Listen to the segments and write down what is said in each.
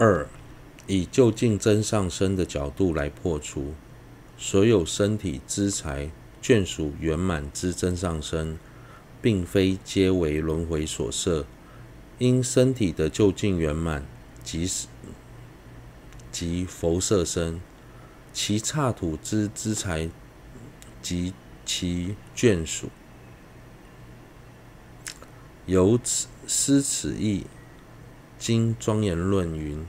二，以究竟真上身的角度来破除所有身体资财眷属圆满之真上身，并非皆为轮回所摄。因身体的究竟圆满，即即佛色身，其刹土之资财及其眷属。由此思此义，经庄严论云：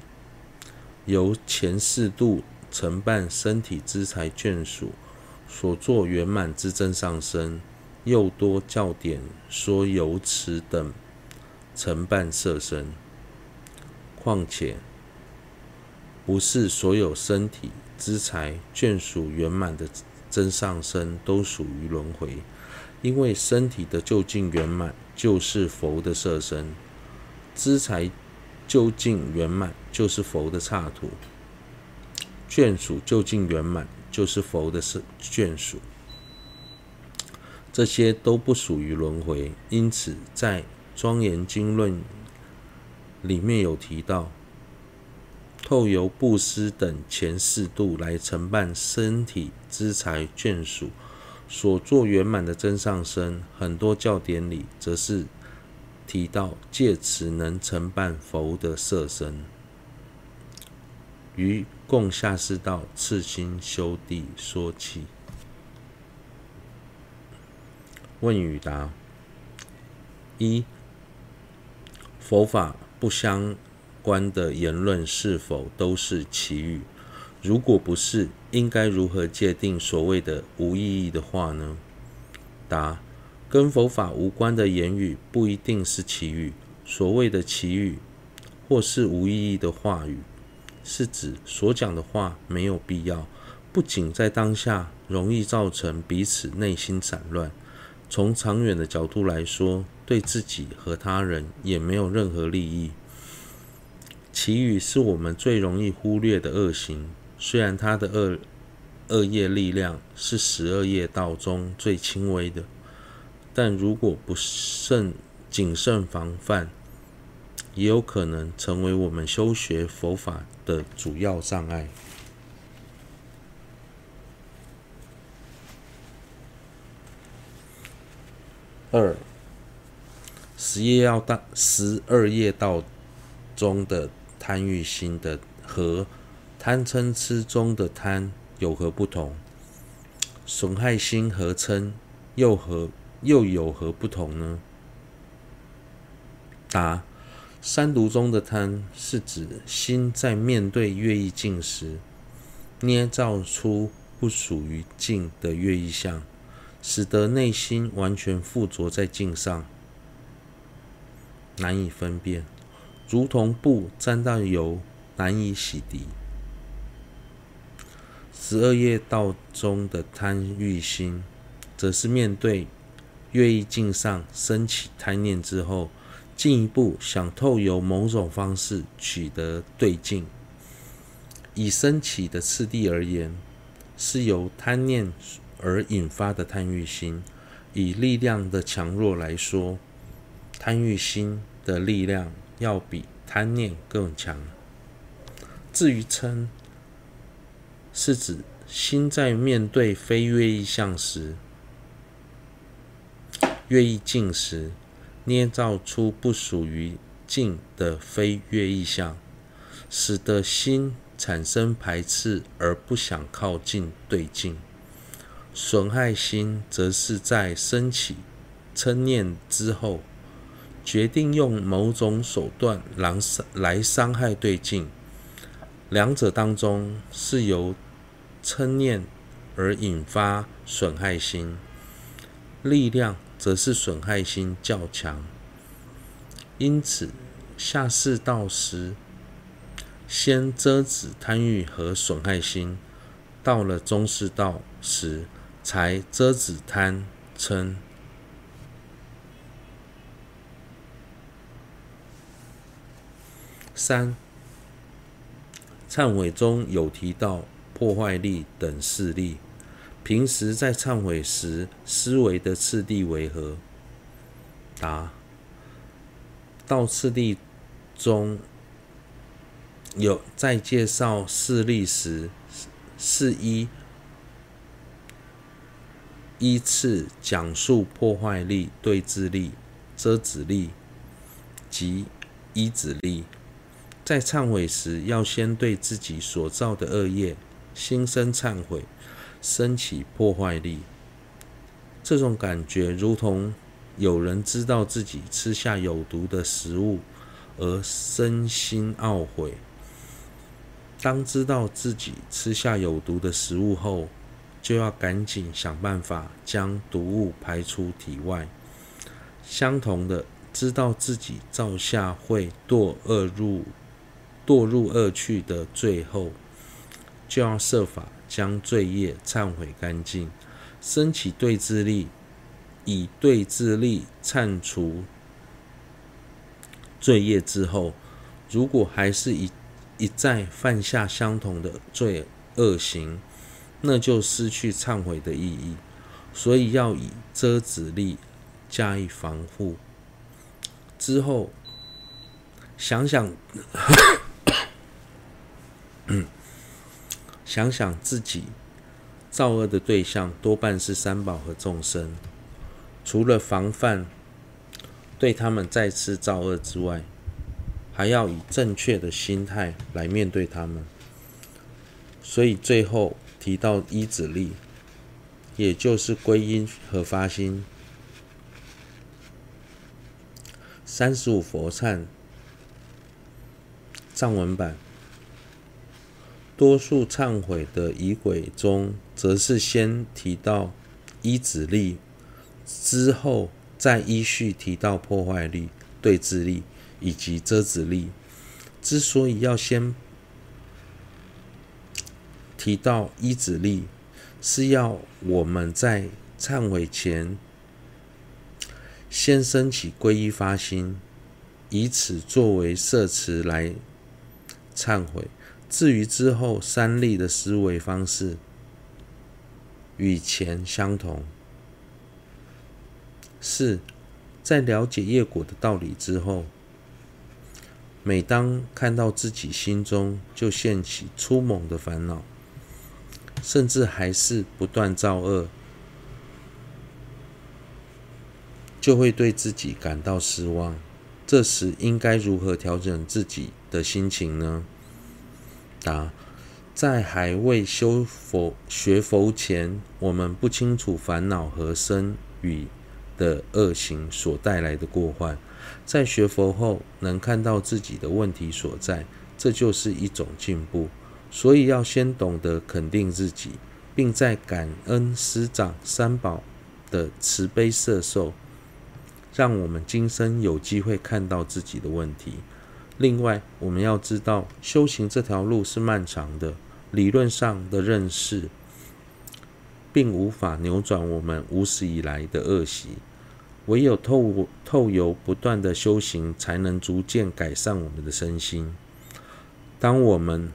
由前四度承办身体资财眷属所作圆满之真上身，又多教典说由此等承办色身。况且不是所有身体资财眷属圆满的真上身都属于轮回，因为身体的究竟圆满。就是佛的色身，资财究竟圆满，就是佛的刹土；眷属究竟圆满，就是佛的是眷属。这些都不属于轮回，因此在庄严经论里面有提到，透由布施等前四度来承办身体资财眷属。所作圆满的真上身，很多教典里则是提到借此能承办佛的色身。于共下士道次心修谛说起。问与答：一、佛法不相关的言论是否都是奇语？如果不是，应该如何界定所谓的无意义的话呢？答：跟佛法无关的言语不一定是奇语。所谓的奇语或是无意义的话语，是指所讲的话没有必要，不仅在当下容易造成彼此内心散乱，从长远的角度来说，对自己和他人也没有任何利益。奇语是我们最容易忽略的恶行。虽然他的恶恶业力量是十二业道中最轻微的，但如果不慎谨慎防范，也有可能成为我们修学佛法的主要障碍。二十业要道，十二业道中的贪欲心的和。贪嗔痴中的贪有何不同？损害心和嗔又何又有何不同呢？答：三毒中的贪是指心在面对乐意境时，捏造出不属于境的乐意相，使得内心完全附着在境上，难以分辨，如同布沾到油，难以洗涤。十二业道中的贪欲心，则是面对越意境上升起贪念之后，进一步想透由某种方式取得对境。以升起的次第而言，是由贪念而引发的贪欲心。以力量的强弱来说，贪欲心的力量要比贪念更强。至于嗔，是指心在面对非乐意相时、乐意境时，捏造出不属于境的非乐意象，使得心产生排斥而不想靠近对境。损害心则是在升起嗔念之后，决定用某种手段来伤害对境。两者当中是由嗔念而引发损害心，力量则是损害心较强。因此，下士道时先遮止贪欲和损害心，到了中士道时才遮止贪嗔。三，忏悔中有提到。破坏力等势力，平时在忏悔时思维的次第为何？答：道次第中有在介绍事例时，是依依次讲述破坏力、对治力、遮止力及依止力。在忏悔时，要先对自己所造的恶业心生忏悔，升起破坏力。这种感觉如同有人知道自己吃下有毒的食物而身心懊悔。当知道自己吃下有毒的食物后，就要赶紧想办法将毒物排出体外。相同的，知道自己造下会堕恶入堕入恶趣的罪后，就要设法将罪业忏悔干净，升起对治力，以对治力忏除罪业之后，如果还是一一再犯下相同的罪恶行，那就失去忏悔的意义。所以要以遮止力加以防护。之后想想，想想自己造恶的对象多半是三宝和众生，除了防范对他们再次造恶之外，还要以正确的心态来面对他们，所以最后提到依止力，也就是归因和发心。三十五佛忏藏文版，多数忏悔的仪轨中，则是先提到依止力，之后再依序提到破坏力、对治力。以及遮止力，之所以要先提到依止力，是要我们在忏悔前先升起皈依发心，以此作为摄持来忏悔。至于之后三力的思维方式与前相同，四在了解业果的道理之后。每当看到自己心中就现起粗猛的烦恼，甚至还是不断造恶，就会对自己感到失望。这时应该如何调整自己的心情呢？答：在还未修佛学佛前，我们不清楚烦恼和生与的恶行所带来的过患。在学佛后，能看到自己的问题所在，这就是一种进步。所以要先懂得肯定自己，并在感恩师长三宝的慈悲摄受，让我们今生有机会看到自己的问题。另外，我们要知道，修行这条路是漫长的，理论上的认识，并无法扭转我们无始以来的恶习。唯有透透由不断的修行，才能逐渐改善我们的身心。当我们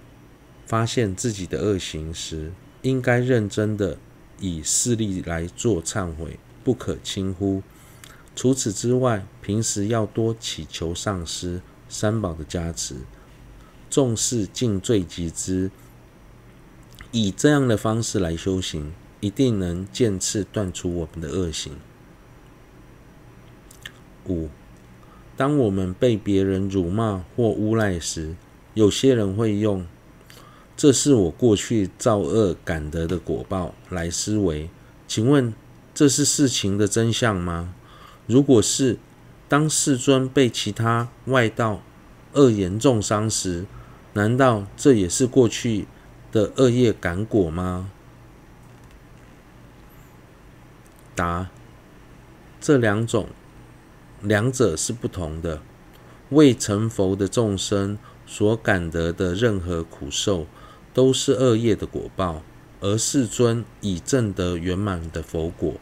发现自己的恶行时，应该认真的以事例来做忏悔，不可轻忽。除此之外，平时要多祈求上师、三宝的加持，重视尽罪集资，以这样的方式来修行，一定能渐次断除我们的恶行。五，当我们被别人辱骂或诬赖时，有些人会用“这是我过去造恶感得的果报”来思维。请问，这是事情的真相吗？如果是，当世尊被其他外道恶言重伤时，难道这也是过去的恶业感果吗？答：这两种。两者是不同的。未成佛的众生所感得的任何苦受，都是恶业的果报；而世尊已证得圆满的佛果，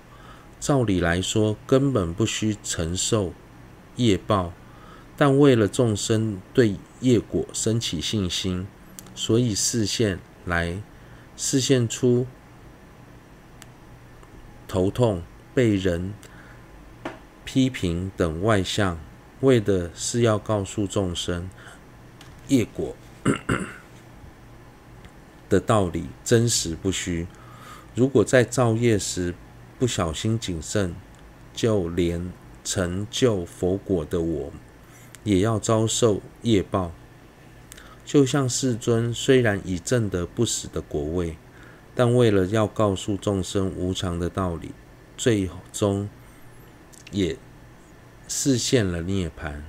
照理来说根本不需承受业报。但为了众生对业果生起信心，所以示现来示现出头痛、被人。批评等外相，为的是要告诉众生，业果 的道理真实不虚。如果在造业时不小心谨慎，就连成就佛果的我，也要遭受业报。就像世尊虽然已证得不死的果位，但为了要告诉众生无常的道理，最终也示现了涅槃。